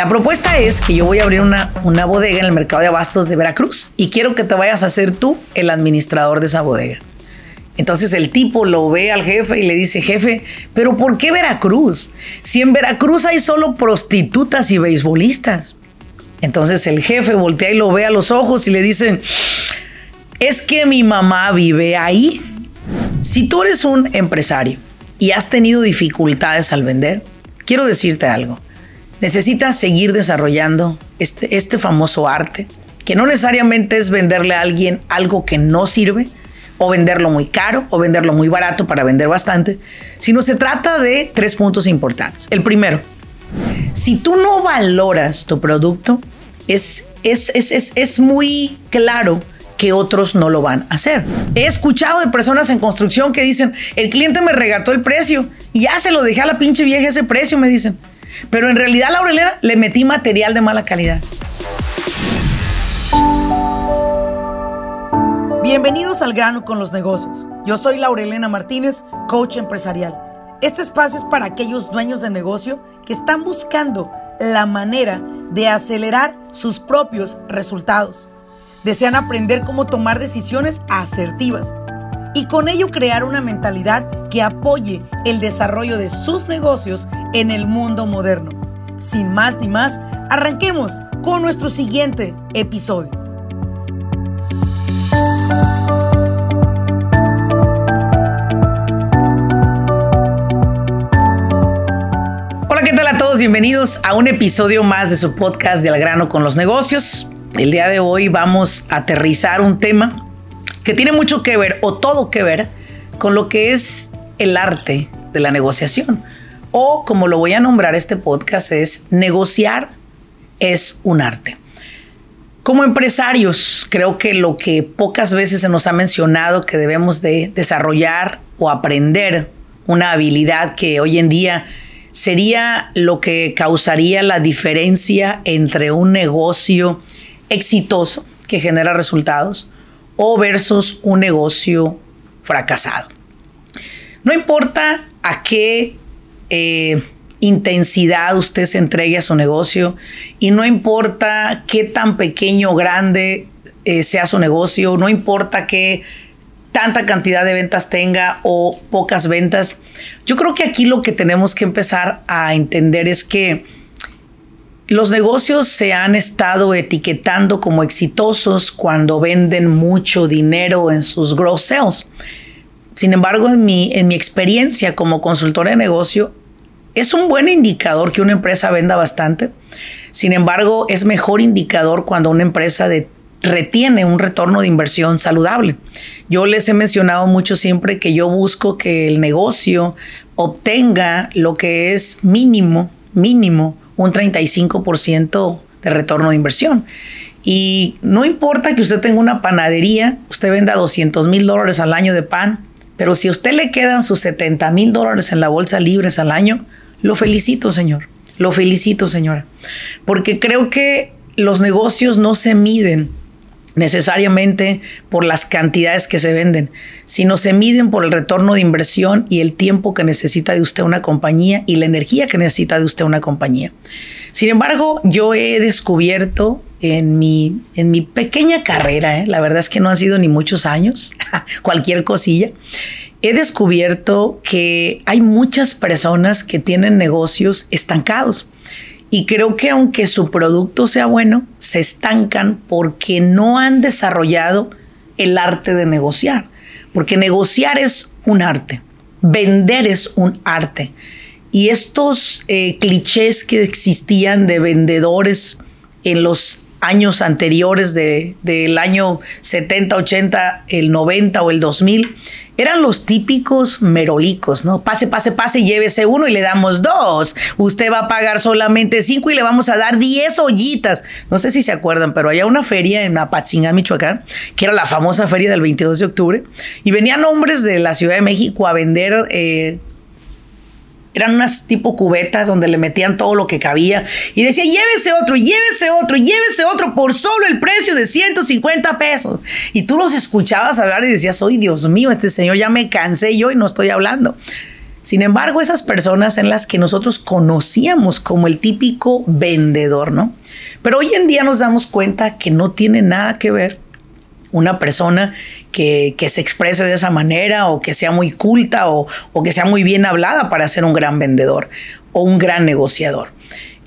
La propuesta es que yo voy a abrir una, una bodega en el mercado de abastos de Veracruz y quiero que te vayas a ser tú el administrador de esa bodega. Entonces el tipo lo ve al jefe y le dice, jefe, pero ¿por qué Veracruz? Si en Veracruz hay solo prostitutas y beisbolistas. Entonces el jefe voltea y lo ve a los ojos y le dice, es que mi mamá vive ahí. Si tú eres un empresario y has tenido dificultades al vender, quiero decirte algo. Necesitas seguir desarrollando este, este famoso arte, que no necesariamente es venderle a alguien algo que no sirve, o venderlo muy caro, o venderlo muy barato para vender bastante, sino se trata de tres puntos importantes. El primero, si tú no valoras tu producto, es, es, es, es muy claro que otros no lo van a hacer. He escuchado de personas en construcción que dicen, el cliente me regató el precio y ya se lo dejé a la pinche vieja ese precio, me dicen. Pero en realidad, Laurelena, le metí material de mala calidad. Bienvenidos al grano con los negocios. Yo soy Laurelena Martínez, coach empresarial. Este espacio es para aquellos dueños de negocio que están buscando la manera de acelerar sus propios resultados. Desean aprender cómo tomar decisiones asertivas y con ello crear una mentalidad que apoye el desarrollo de sus negocios en el mundo moderno. Sin más ni más, arranquemos con nuestro siguiente episodio. Hola, ¿qué tal a todos? Bienvenidos a un episodio más de su podcast de Al grano con los negocios. El día de hoy vamos a aterrizar un tema que tiene mucho que ver o todo que ver con lo que es el arte de la negociación. O como lo voy a nombrar este podcast es negociar es un arte. Como empresarios, creo que lo que pocas veces se nos ha mencionado que debemos de desarrollar o aprender una habilidad que hoy en día sería lo que causaría la diferencia entre un negocio exitoso que genera resultados o versus un negocio fracasado. No importa a qué eh, intensidad usted se entregue a su negocio y no importa qué tan pequeño o grande eh, sea su negocio, no importa qué tanta cantidad de ventas tenga o pocas ventas. Yo creo que aquí lo que tenemos que empezar a entender es que los negocios se han estado etiquetando como exitosos cuando venden mucho dinero en sus gross sales. Sin embargo, en mi, en mi experiencia como consultora de negocio, es un buen indicador que una empresa venda bastante. Sin embargo, es mejor indicador cuando una empresa retiene un retorno de inversión saludable. Yo les he mencionado mucho siempre que yo busco que el negocio obtenga lo que es mínimo, mínimo un 35% de retorno de inversión. Y no importa que usted tenga una panadería, usted venda 200 mil dólares al año de pan, pero si a usted le quedan sus 70 mil dólares en la bolsa libres al año, lo felicito, señor. Lo felicito, señora. Porque creo que los negocios no se miden necesariamente por las cantidades que se venden, sino se miden por el retorno de inversión y el tiempo que necesita de usted una compañía y la energía que necesita de usted una compañía. Sin embargo, yo he descubierto en mi, en mi pequeña carrera, ¿eh? la verdad es que no ha sido ni muchos años, cualquier cosilla, he descubierto que hay muchas personas que tienen negocios estancados y creo que aunque su producto sea bueno, se estancan porque no han desarrollado el arte de negociar. Porque negociar es un arte, vender es un arte. Y estos eh, clichés que existían de vendedores en los años anteriores del año 70, 80, el 90 o el 2000, eran los típicos merolicos, ¿no? Pase, pase, pase, llévese uno y le damos dos. Usted va a pagar solamente cinco y le vamos a dar diez ollitas. No sé si se acuerdan, pero había una feria en Apatzingán, Michoacán, que era la famosa feria del 22 de octubre, y venían hombres de la Ciudad de México a vender eh, eran unas tipo cubetas donde le metían todo lo que cabía y decía, llévese otro, llévese otro, llévese otro por solo el precio de 150 pesos. Y tú los escuchabas hablar y decías, ¡ay, Dios mío, este señor ya me cansé yo y no estoy hablando. Sin embargo, esas personas en las que nosotros conocíamos como el típico vendedor, ¿no? Pero hoy en día nos damos cuenta que no tiene nada que ver una persona que, se exprese de esa manera o que sea muy culta o, o que sea muy bien hablada para ser un gran vendedor o un gran negociador.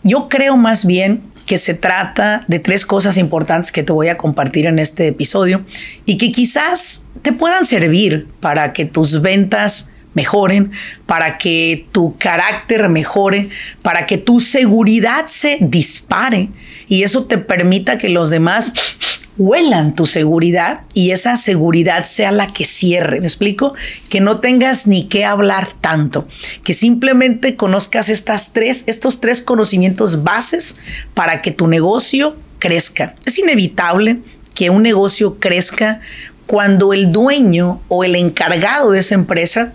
Yo creo más bien que se trata de tres cosas importantes que te voy a compartir en este episodio y que quizás te puedan servir para que tus ventas mejoren, para que tu carácter mejore, para que tu seguridad se dispare y eso te permita que los demás huelan tu seguridad y esa seguridad sea la que cierre. ¿Me explico? Que no tengas ni que hablar tanto, que simplemente conozcas estas tres, estos tres conocimientos bases para que tu negocio crezca. Es inevitable que un negocio crezca cuando el dueño o el encargado de esa empresa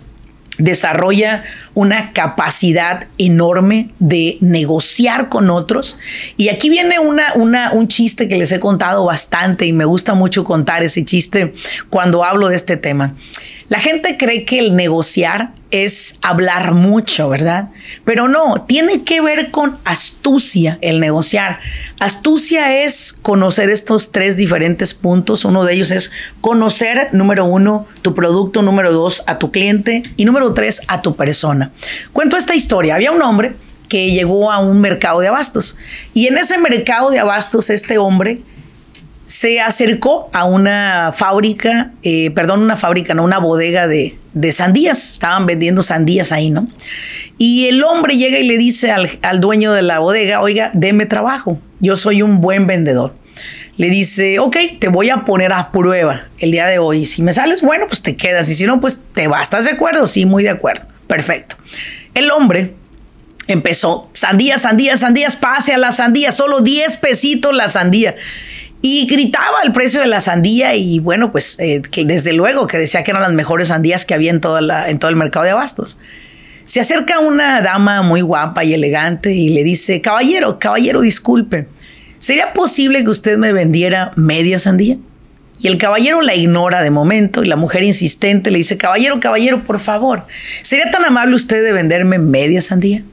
desarrolla una capacidad enorme de negociar con otros. Y aquí viene una, una, un chiste que les he contado bastante y me gusta mucho contar ese chiste cuando hablo de este tema. La gente cree que el negociar es hablar mucho, ¿verdad? Pero no, tiene que ver con astucia el negociar. Astucia es conocer estos tres diferentes puntos. Uno de ellos es conocer, número uno, tu producto, número dos, a tu cliente y número tres, a tu persona. Cuento esta historia. Había un hombre que llegó a un mercado de abastos y en ese mercado de abastos este hombre se acercó a una fábrica, eh, perdón, una fábrica, no, una bodega de, sandías. Estaban vendiendo sandías ahí, ¿no? Y el hombre llega y le dice al, al dueño de la bodega, oiga, deme trabajo, yo soy un buen vendedor. Le dice, ok, te voy a poner a prueba el día de hoy. Si me sales bueno, pues te quedas. Y si no, pues te vas. ¿Estás de acuerdo? Sí, muy de acuerdo. Perfecto. El hombre empezó, sandías, sandías, sandías, pase a la sandía, solo 10 pesitos la sandía y gritaba el precio de la sandía y bueno, pues eh, que desde luego que decía que eran las mejores sandías que había en, toda la, en todo el mercado de abastos. Se acerca una dama muy guapa y elegante y le dice, caballero, caballero, disculpe, ¿sería posible que usted me vendiera media sandía? Y el caballero la ignora de momento y la mujer insistente le dice, caballero, caballero, por favor, ¿sería tan amable usted de venderme media sandía?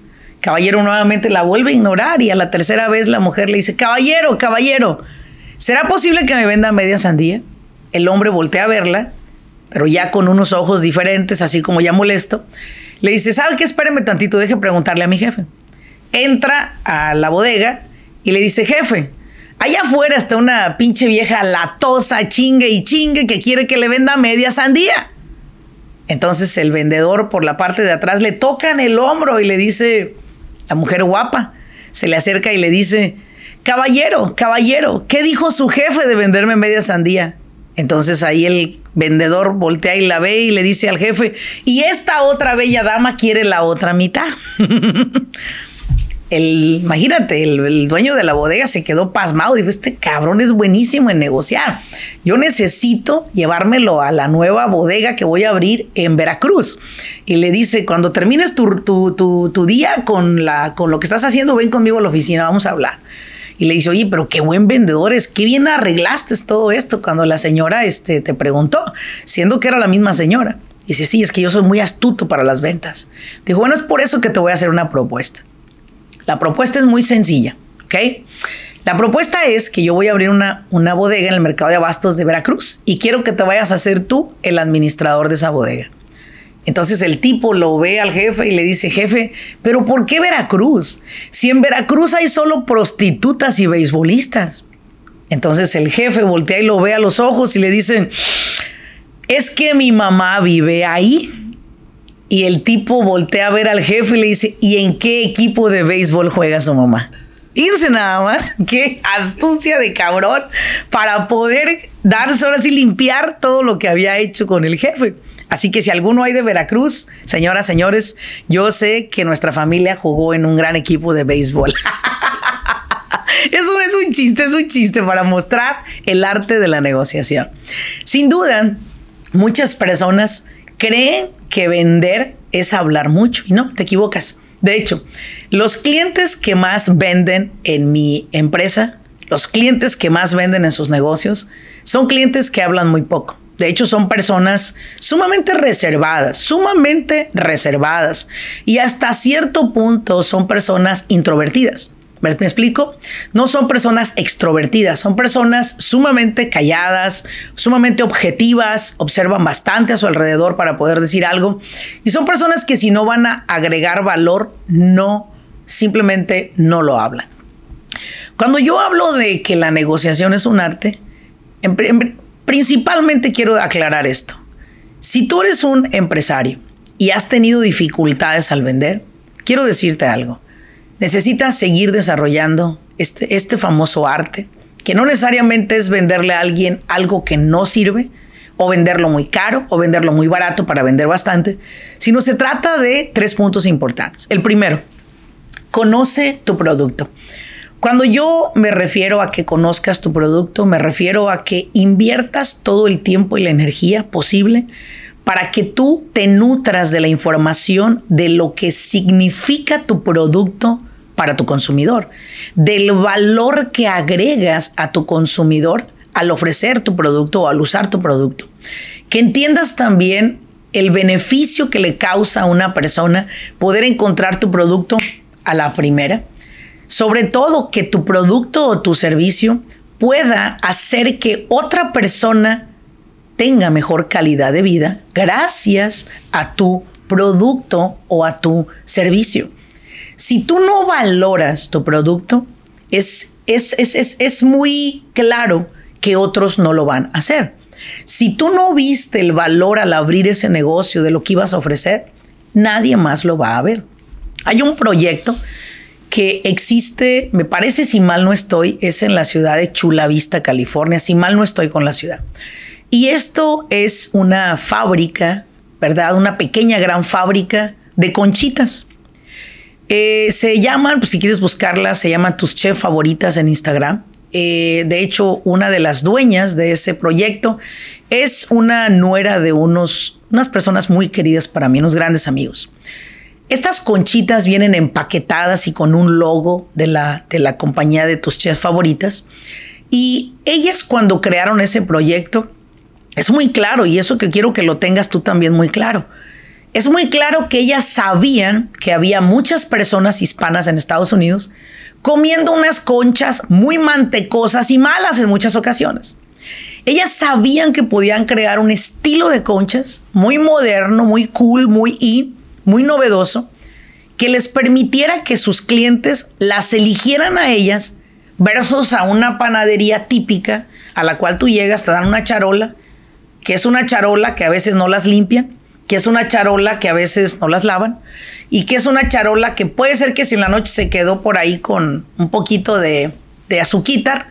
Caballero nuevamente la vuelve a ignorar y a la tercera vez la mujer le dice, caballero, caballero, ¿Será posible que me venda media sandía? El hombre voltea a verla, pero ya con unos ojos diferentes, así como ya molesto. Le dice, ¿sabe qué? Espéreme tantito, deje preguntarle a mi jefe. Entra a la bodega y le dice, jefe, allá afuera está una pinche vieja latosa, chingue y chingue, que quiere que le venda media sandía. Entonces el vendedor por la parte de atrás le toca en el hombro y le dice, la mujer guapa, se le acerca y le dice, caballero, caballero, ¿qué dijo su jefe de venderme media sandía? Entonces ahí el vendedor voltea y la ve y le dice al jefe, y esta otra bella dama quiere la otra mitad. el, imagínate, el, dueño de la bodega se quedó pasmado. Dijo, este cabrón es buenísimo en negociar. Yo necesito llevármelo a la nueva bodega que voy a abrir en Veracruz. Y le dice, cuando termines tu, tu día con, la, con lo que estás haciendo, ven conmigo a la oficina, vamos a hablar y le dice, oye, pero qué buen vendedor es, qué bien arreglaste todo esto cuando la señora este, te preguntó, siendo que era la misma señora. Dice, sí, es que yo soy muy astuto para las ventas. Dijo, bueno, es por eso que te voy a hacer una propuesta. La propuesta es muy sencilla, ¿ok? La propuesta es que yo voy a abrir una, una bodega en el mercado de abastos de Veracruz y quiero que te vayas a ser tú el administrador de esa bodega. Entonces el tipo lo ve al jefe y le dice, jefe, pero ¿por qué Veracruz? Si en Veracruz hay solo prostitutas y beisbolistas. Entonces el jefe voltea y lo ve a los ojos y le dice, es que mi mamá vive ahí. Y el tipo voltea a ver al jefe y le dice, ¿y en qué equipo de béisbol juega su mamá? Irse nada más. Qué astucia de cabrón para poder darse ahora sí limpiar todo lo que había hecho con el jefe. Así que si alguno hay de Veracruz, señoras, señores, yo sé que nuestra familia jugó en un gran equipo de béisbol. Eso es un chiste, es un chiste para mostrar el arte de la negociación. Sin duda, muchas personas creen que vender es hablar mucho y no, te equivocas. De hecho, los clientes que más venden en mi empresa, los clientes que más venden en sus negocios, son clientes que hablan muy poco. De hecho, son personas sumamente reservadas, sumamente reservadas. Y hasta cierto punto son personas introvertidas. ¿Me explico? No son personas extrovertidas, son personas sumamente calladas, sumamente objetivas, observan bastante a su alrededor para poder decir algo. Y son personas que si no van a agregar valor, no, simplemente no lo hablan. Cuando yo hablo de que la negociación es un arte, principalmente quiero aclarar esto. Si tú eres un empresario y has tenido dificultades al vender, quiero decirte algo. Necesitas seguir desarrollando este, este famoso arte, que no necesariamente es venderle a alguien algo que no sirve, o venderlo muy caro, o venderlo muy barato para vender bastante, sino se trata de tres puntos importantes. El primero, conoce tu producto. Cuando yo me refiero a que conozcas tu producto, me refiero a que inviertas todo el tiempo y la energía posible para que tú te nutras de la información de lo que significa tu producto para tu consumidor, del valor que agregas a tu consumidor al ofrecer tu producto o al usar tu producto. Que entiendas también el beneficio que le causa a una persona poder encontrar tu producto a la primera sobre todo que tu producto o tu servicio pueda hacer que otra persona tenga mejor calidad de vida gracias a tu producto o a tu servicio. Si tú no valoras tu producto, es, es, es, es, muy claro que otros no lo van a hacer. Si tú no viste el valor al abrir ese negocio de lo que ibas a ofrecer, nadie más lo va a ver. Hay un proyecto que existe, me parece si mal no estoy, es en la ciudad de Chula Vista, California, si mal no estoy con la ciudad. Y esto es una fábrica, ¿verdad? Una pequeña gran fábrica de conchitas. Eh, se llaman, pues si quieres buscarlas, se llaman tus chefs favoritas en Instagram. Eh, de hecho, una de las dueñas de ese proyecto es una nuera de unos, unas personas muy queridas para mí, unos grandes amigos. Estas conchitas vienen empaquetadas y con un logo de la, de la compañía de tus chefs favoritas. Y ellas cuando crearon ese proyecto, es muy claro, y eso que quiero que lo tengas tú también muy claro. Es muy claro que ellas sabían que había muchas personas hispanas en Estados Unidos comiendo unas conchas muy mantecosas y malas en muchas ocasiones. Ellas sabían que podían crear un estilo de conchas muy moderno, muy cool, muy in, muy novedoso que les permitiera que sus clientes las eligieran a ellas versus a una panadería típica a la cual tú llegas, te dan una charola, que es una charola que a veces no las limpian, que es una charola que a veces no las lavan y que es una charola que puede ser que si en la noche se quedó por ahí con un poquito de, de azuquitar,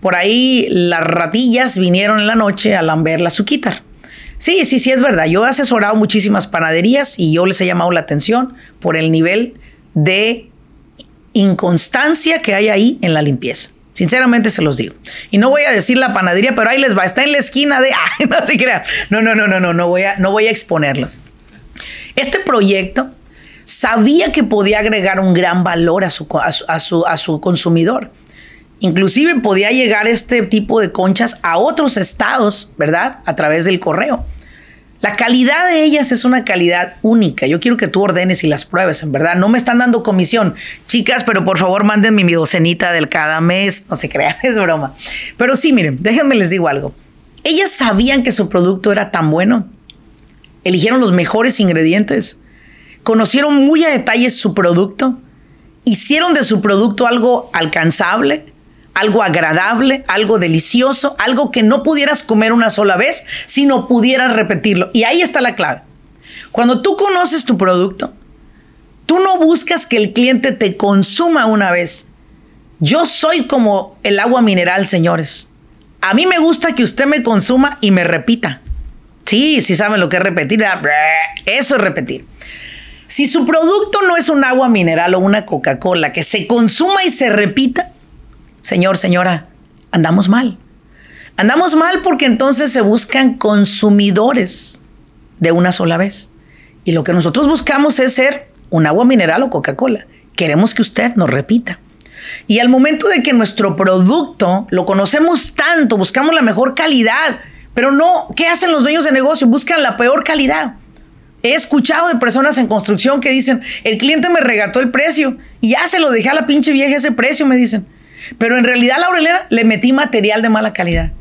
por ahí las ratillas vinieron en la noche a lamber la azuquitar. Sí, sí, sí, es verdad. Yo he asesorado muchísimas panaderías y yo les he llamado la atención por el nivel de inconstancia que hay ahí en la limpieza. Sinceramente se los digo. Y no voy a decir la panadería, pero ahí les va. Está en la esquina de. No se crean. No, no, no, no, no, no voy a, no voy a exponerlos. Este proyecto sabía que podía agregar un gran valor a su, a su, a su consumidor. Inclusive podía llegar este tipo de conchas a otros estados, ¿verdad? A través del correo. La calidad de ellas es una calidad única. Yo quiero que tú ordenes y las pruebes, en verdad. No me están dando comisión. Chicas, pero por favor mándenme mi docenita del cada mes. No se crean, es broma. Pero sí, miren, déjenme les digo algo. Ellas sabían que su producto era tan bueno. Eligieron los mejores ingredientes. Conocieron muy a detalle su producto. Hicieron de su producto algo alcanzable algo agradable, algo delicioso, algo que no pudieras comer una sola vez, sino pudieras repetirlo. Y ahí está la clave. Cuando tú conoces tu producto, tú no buscas que el cliente te consuma una vez. Yo soy como el agua mineral, señores. A mí me gusta que usted me consuma y me repita. Sí, sí saben lo que es repetir. Eso es repetir. Si su producto no es un agua mineral o una Coca-Cola que se consuma y se repita, Señor, señora, andamos mal. Andamos mal porque entonces se buscan consumidores de una sola vez. Y lo que nosotros buscamos es ser un agua mineral o Coca-Cola. Queremos que usted nos repita. Y al momento de que nuestro producto lo conocemos tanto, buscamos la mejor calidad, Pero no, ¿qué hacen los dueños de negocio? Buscan la peor calidad. He escuchado de personas en construcción que dicen, el cliente me regató el precio y ya se lo dejé a la pinche vieja ese precio, me dicen. Pero en realidad, Laurelena, le metí material de mala calidad.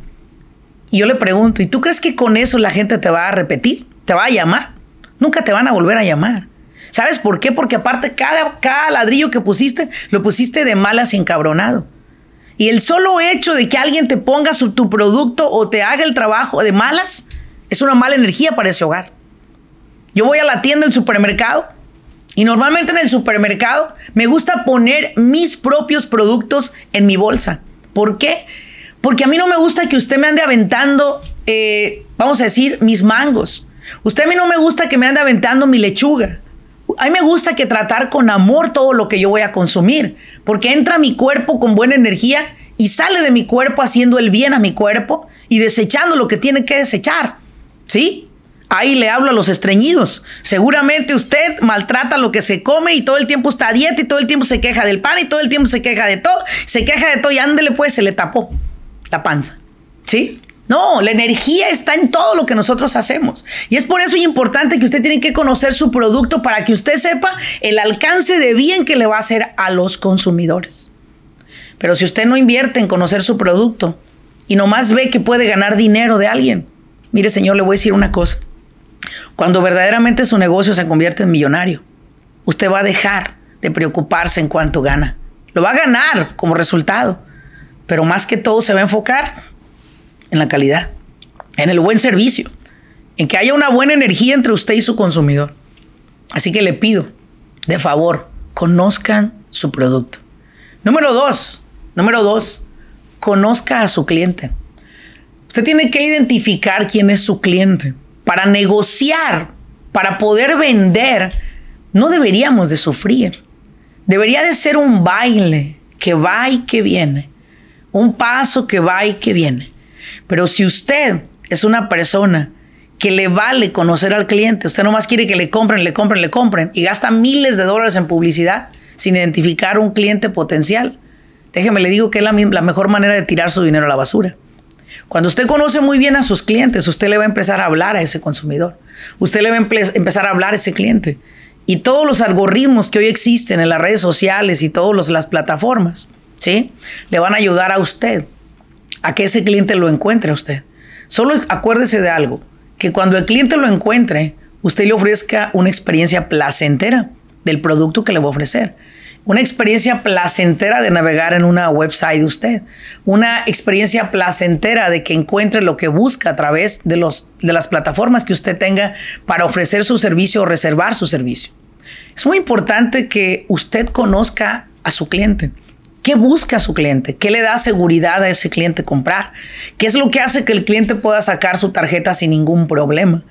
Y yo le pregunto, ¿y tú crees que con eso la gente te va a repetir? ¿Te va a llamar? Nunca te van a volver a llamar. ¿Sabes por qué? Porque aparte cada, cada ladrillo que pusiste, lo pusiste de malas y encabronado. Y el solo hecho de que alguien te ponga su, tu producto o te haga el trabajo de malas, es una mala energía para ese hogar. Yo voy a la tienda del supermercado y normalmente en el supermercado me gusta poner mis propios productos en mi bolsa. ¿Por qué? Porque a mí no me gusta que usted me ande aventando, eh, vamos a decir, mis mangos. Usted a mí no me gusta que me ande aventando mi lechuga. A mí me gusta que tratar con amor todo lo que yo voy a consumir, porque entra a mi cuerpo con buena energía y sale de mi cuerpo haciendo el bien a mi cuerpo y desechando lo que tiene que desechar. ¿Sí? Ahí le hablo a los estreñidos. Seguramente usted maltrata lo que se come y todo el tiempo está a dieta y todo el tiempo se queja del pan y todo el tiempo se queja de todo. Se queja de todo y ándele pues, se le tapó la panza. ¿Sí? No, la energía está en todo lo que nosotros hacemos. Y es por eso importante que usted tiene que conocer su producto para que usted sepa el alcance de bien que le va a hacer a los consumidores. Pero si usted no invierte en conocer su producto y nomás ve que puede ganar dinero de alguien, mire señor, le voy a decir una cosa. Cuando verdaderamente su negocio se convierte en millonario, usted va a dejar de preocuparse en cuánto gana. Lo va a ganar como resultado, pero más que todo se va a enfocar en la calidad, en el buen servicio, en que haya una buena energía entre usted y su consumidor. Así que le pido, de favor, conozcan su producto. Número dos, número dos, conozca a su cliente. Usted tiene que identificar quién es su cliente para negociar, para poder vender, no deberíamos de sufrir. Debería de ser un baile que va y que viene, un paso que va y que viene. Pero si usted es una persona que le vale conocer al cliente, usted nomás quiere que le compren, le compren, le compren y gasta miles de dólares en publicidad sin identificar un cliente potencial, déjeme le digo que es la mejor manera de tirar su dinero a la basura. Cuando usted conoce muy bien a sus clientes, usted le va a empezar a hablar a ese consumidor. Usted le va a empezar a hablar a ese cliente. Y todos los algoritmos que hoy existen en las redes sociales y todas las plataformas, ¿sí? Le van a ayudar a usted a que ese cliente lo encuentre a usted. Solo acuérdese de algo, que cuando el cliente lo encuentre, usted le ofrezca una experiencia placentera del producto que le va a ofrecer una experiencia placentera de navegar en una website de usted, una experiencia placentera de que encuentre lo que busca a través de, los, de las plataformas que usted tenga para ofrecer su servicio o reservar su servicio. Es muy importante que usted conozca a su cliente. ¿Qué busca su cliente? ¿Qué le da seguridad a ese cliente comprar? ¿Qué es lo que hace que el cliente pueda sacar su tarjeta sin ningún problema?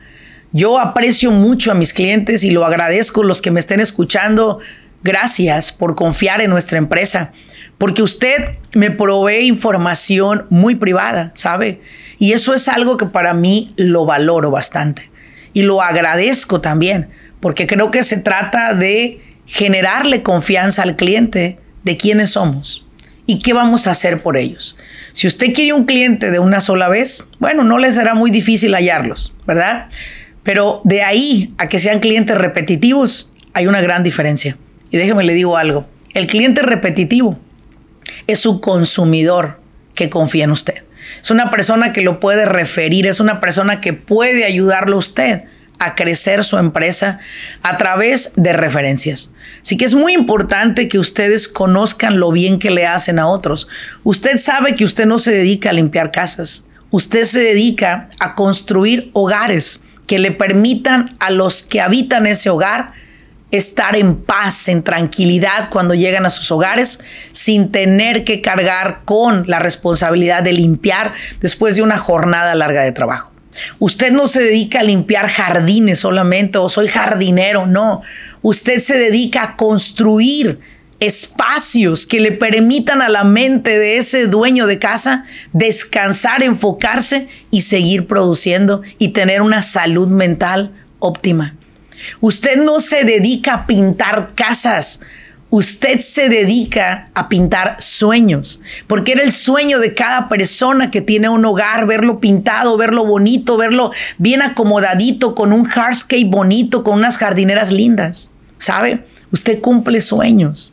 Yo aprecio mucho a mis clientes y lo agradezco los que me estén escuchando Gracias por confiar en nuestra empresa, porque usted me provee información muy privada, ¿sabe? Y eso es algo que para mí lo valoro bastante y lo agradezco también, porque creo que se trata de generarle confianza al cliente de quiénes somos y qué vamos a hacer por ellos. Si usted quiere un cliente de una sola vez, bueno, no le será muy difícil hallarlos, ¿verdad? Pero de ahí a que sean clientes repetitivos, hay una gran diferencia. Y déjeme le digo algo, el cliente repetitivo es su consumidor que confía en usted. Es una persona que lo puede referir, es una persona que puede ayudarlo a usted a crecer su empresa a través de referencias. Así que es muy importante que ustedes conozcan lo bien que le hacen a otros. Usted sabe que usted no se dedica a limpiar casas, usted se dedica a construir hogares que le permitan a los que habitan ese hogar estar en paz, en tranquilidad cuando llegan a sus hogares, sin tener que cargar con la responsabilidad de limpiar después de una jornada larga de trabajo. Usted no se dedica a limpiar jardines solamente o soy jardinero, no. Usted se dedica a construir espacios que le permitan a la mente de ese dueño de casa descansar, enfocarse y seguir produciendo y tener una salud mental óptima. Usted no se dedica a pintar casas. usted se dedica a pintar sueños, porque era el sueño de cada persona que tiene un hogar, verlo pintado, verlo bonito, verlo bien acomodadito, con un hardscape bonito, con unas jardineras lindas. ¿Sabe? Usted cumple sueños.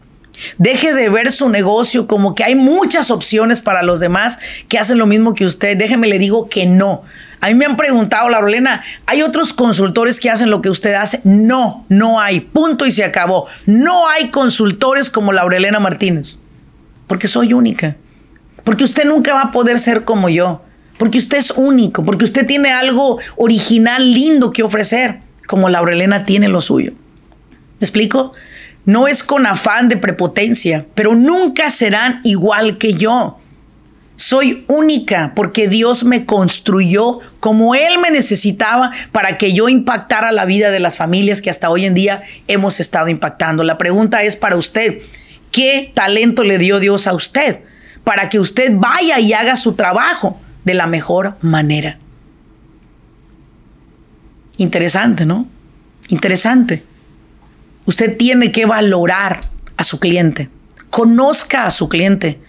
Deje de ver su negocio como que hay muchas opciones para los demás que hacen lo mismo que usted. Déjeme le digo que no. A mí me han preguntado, Laurelena, ¿hay otros consultores que hacen lo que usted hace? No, no hay. Punto y se acabó. No hay consultores como Laurelena Martínez. Porque soy única. Porque usted nunca va a poder ser como yo. Porque usted es único. Porque usted tiene algo original, lindo que ofrecer. Como Laurelena tiene lo suyo. ¿Me explico? No es con afán de prepotencia, pero nunca serán igual que yo. Soy única porque Dios me construyó como Él me necesitaba para que yo impactara la vida de las familias que hasta hoy en día hemos estado impactando. La pregunta es para usted, ¿qué talento le dio Dios a usted para que usted vaya y haga su trabajo de la mejor manera? Interesante, ¿no? Interesante. Usted tiene que valorar a su cliente. Conozca a su cliente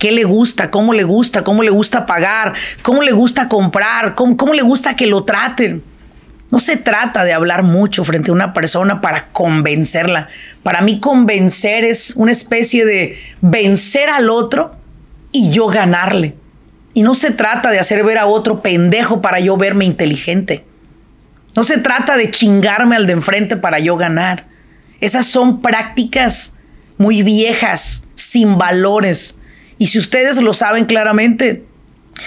qué le gusta, cómo le gusta, cómo le gusta pagar, cómo le gusta comprar, cómo, le gusta que lo traten. No se trata de hablar mucho frente a una persona para convencerla. Para mí convencer es una especie de vencer al otro y yo ganarle. Y no se trata de hacer ver a otro pendejo para yo verme inteligente. No se trata de chingarme al de enfrente para yo ganar. Esas son prácticas muy viejas, sin valores, y si ustedes lo saben claramente,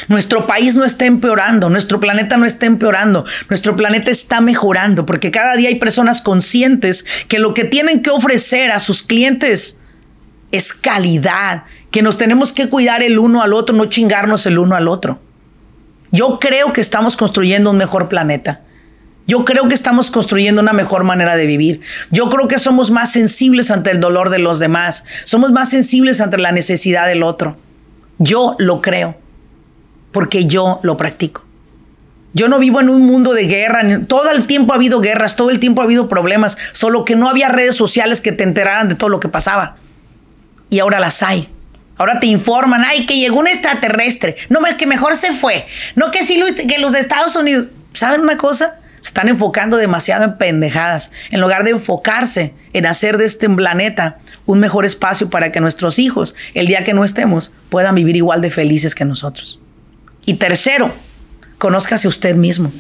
nuestro país no está empeorando, nuestro planeta no está empeorando, nuestro planeta está mejorando, porque cada día hay personas conscientes que lo que tienen que ofrecer a sus clientes es calidad, que nos tenemos que cuidar el uno al otro, no chingarnos el uno al otro. Yo creo que estamos construyendo un mejor planeta. Yo creo que estamos construyendo una mejor manera de vivir. Yo creo que somos más sensibles ante el dolor de los demás. Somos más sensibles ante la necesidad del otro. Yo lo creo, porque yo lo practico. Yo no vivo en un mundo de guerra. Todo el tiempo ha habido guerras, todo el tiempo ha habido problemas, solo que no había redes sociales que te enteraran de todo lo que pasaba. Y ahora las hay. Ahora te informan, ay, que llegó un extraterrestre. No, que mejor se fue. No, que sí, que los de Estados Unidos. ¿Saben una cosa? Se están enfocando demasiado en pendejadas, en lugar de enfocarse en hacer de este planeta un mejor espacio para que nuestros hijos, el día que no estemos, puedan vivir igual de felices que nosotros. Y tercero, conózcase usted mismo.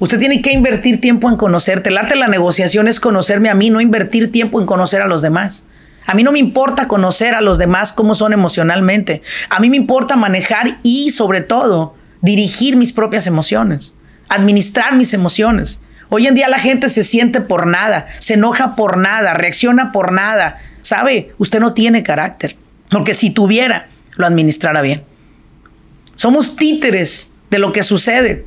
Usted tiene que invertir tiempo en conocerte. Late la negociación es conocerme a mí, no invertir tiempo en conocer a los demás. A mí no me importa conocer a los demás cómo son emocionalmente. A mí me importa manejar y sobre todo dirigir mis propias emociones administrar mis emociones. Hoy en día la gente se siente por nada, se enoja por nada, reacciona por nada. ¿Sabe? Usted no tiene carácter, porque si tuviera, lo administrara bien. Somos títeres de lo que sucede.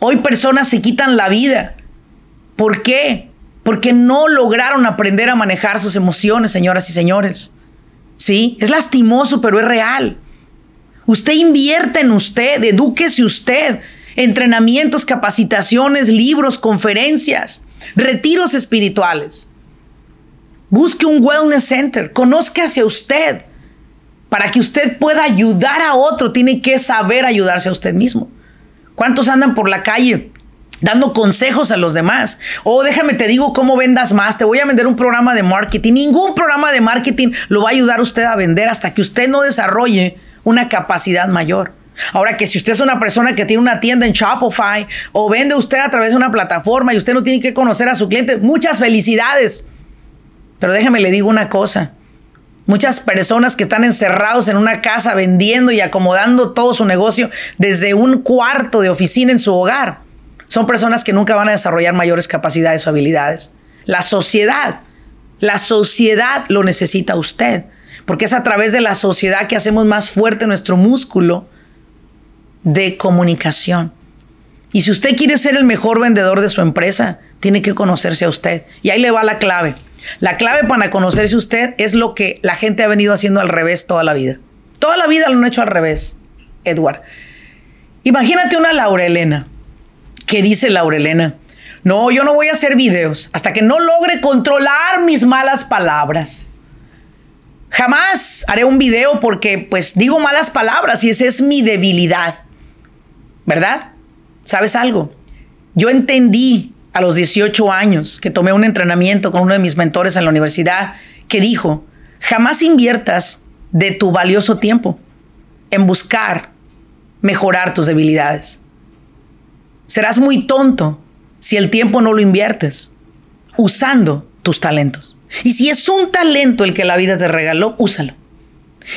Hoy personas se quitan la vida. ¿Por qué? Porque no lograron aprender a manejar sus emociones, señoras y señores. Sí, es lastimoso, pero es real. Usted invierte en usted, edúquese usted, entrenamientos, capacitaciones, libros, conferencias, retiros espirituales. Busque un wellness center, conozca hacia usted. Para que usted pueda ayudar a otro, tiene que saber ayudarse a usted mismo. ¿Cuántos andan por la calle dando consejos a los demás. O oh, déjame te digo cómo vendas más, te voy a vender un programa de marketing. Ningún programa de marketing lo va a ayudar a usted a vender hasta que usted no desarrolle una capacidad mayor. Ahora que si usted es una persona que tiene una tienda en Shopify o vende usted a través de una plataforma y usted no tiene que conocer a su cliente, muchas felicidades. Pero déjeme le digo una cosa. Muchas personas que están encerrados en una casa vendiendo y acomodando todo su negocio desde un cuarto de oficina en su hogar, son personas que nunca van a desarrollar mayores capacidades o habilidades. La sociedad, la sociedad lo necesita usted, porque es a través de la sociedad que hacemos más fuerte nuestro músculo de comunicación. Y si usted quiere ser el mejor vendedor de su empresa, tiene que conocerse a usted. Y ahí le va la clave. La clave para conocerse a usted es lo que la gente ha venido haciendo al revés toda la vida. Toda la vida lo han hecho al revés, Edward. Imagínate una Laurelena. ¿Qué dice Laurelena? No, yo no voy a hacer videos hasta que no logre controlar mis malas palabras. Jamás haré un video porque pues digo malas palabras y esa es mi debilidad. ¿Verdad? ¿Sabes algo? Yo entendí a los 18 años que tomé un entrenamiento con uno de mis mentores en la universidad que dijo, jamás inviertas de tu valioso tiempo en buscar mejorar tus debilidades. Serás muy tonto si el tiempo no lo inviertes usando tus talentos. Y si es un talento el que la vida te regaló, úsalo.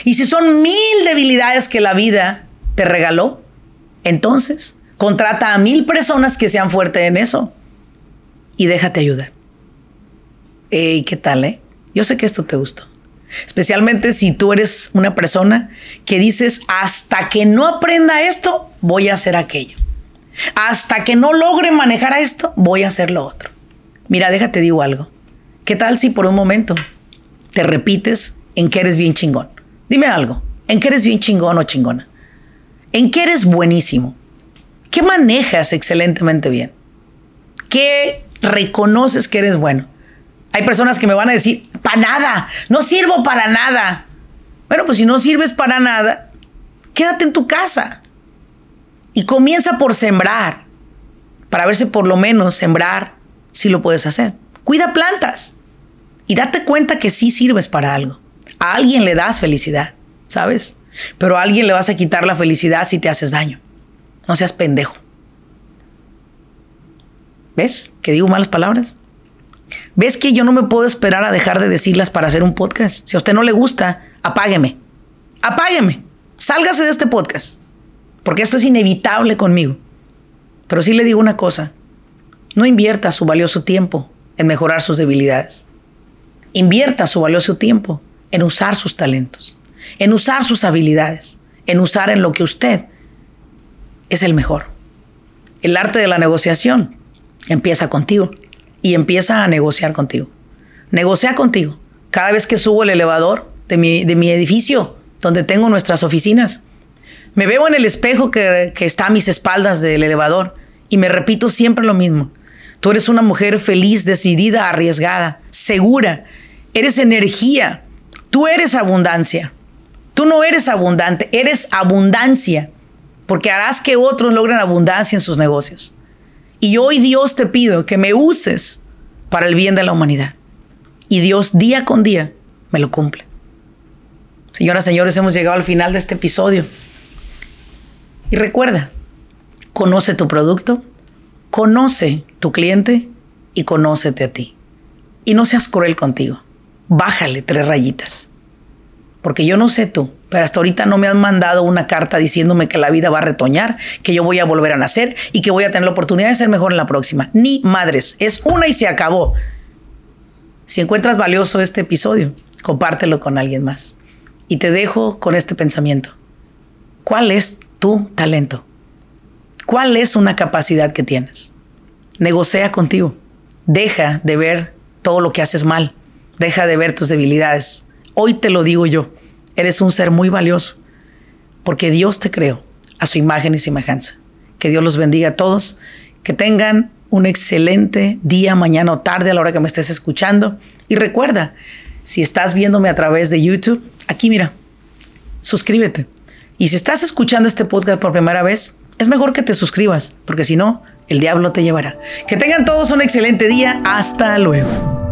Y si son mil debilidades que la vida te regaló, entonces contrata a mil personas que sean fuertes en eso y déjate ayudar. ¿Y ¿qué tal, eh? Yo sé que esto te gustó. Especialmente si tú eres una persona que dices, hasta que no aprenda esto, voy a hacer aquello. Hasta que no logre manejar esto, voy a hacer lo otro. Mira, déjate digo algo. ¿Qué tal si por un momento te repites en que eres bien chingón? Dime algo. ¿En qué eres bien chingón o chingona? ¿En qué eres buenísimo? ¿Qué manejas excelentemente bien? ¿Qué reconoces que eres bueno? Hay personas que me van a decir, para nada, no sirvo para nada. Bueno, pues si no sirves para nada, quédate en tu casa y comienza por sembrar, para ver si por lo menos sembrar si lo puedes hacer. Cuida plantas y date cuenta que sí sirves para algo. A alguien le das felicidad, ¿sabes? Pero a alguien le vas a quitar la felicidad si te haces daño. No seas pendejo. ¿Ves que digo malas palabras? ¿Ves que yo no me puedo esperar a dejar de decirlas para hacer un podcast? Si a usted no le gusta, apágueme. Apágueme. Sálgase de este podcast. Porque esto es inevitable conmigo. Pero sí le digo una cosa. No invierta su valioso tiempo en mejorar sus debilidades. Invierta su valioso tiempo en usar sus talentos, en usar sus habilidades, en usar en lo que usted es el mejor. El arte de la negociación empieza contigo y empieza a negociar contigo. Negocia contigo. Cada vez que subo el elevador de mi, de mi edificio, donde tengo nuestras oficinas, me veo en el espejo que, que está a mis espaldas del elevador y me repito siempre lo mismo. Tú eres una mujer feliz, decidida, arriesgada, segura. Eres energía. Tú eres abundancia. Tú no eres abundante, eres abundancia, porque harás que otros logren abundancia en sus negocios. Y hoy Dios te pido que me uses para el bien de la humanidad. Y Dios día con día me lo cumple. Señoras, señores, hemos llegado al final de este episodio. Y recuerda, conoce tu producto, conoce tu cliente y conócete a ti. Y no seas cruel contigo. Bájale tres rayitas. Porque yo no sé tú, pero hasta ahorita no me han mandado una carta diciéndome que la vida va a retoñar, que yo voy a volver a nacer y que voy a tener la oportunidad de ser mejor en la próxima. Ni madres, es una y se acabó. Si encuentras valioso este episodio, compártelo con alguien más. Y te dejo con este pensamiento. ¿Cuál es tu talento? ¿Cuál es una capacidad que tienes? Negocia contigo. Deja de ver todo lo que haces mal. Deja de ver tus debilidades. Hoy te lo digo yo. Eres un ser muy valioso porque Dios te creó a su imagen y semejanza. Que Dios los bendiga a todos. Que tengan un excelente día, mañana o tarde a la hora que me estés escuchando. Y recuerda, si estás viéndome a través de YouTube, aquí mira, suscríbete. Y si estás escuchando este podcast por primera vez, es mejor que te suscribas, porque si no, el diablo te llevará. Que tengan todos un excelente día. Hasta luego.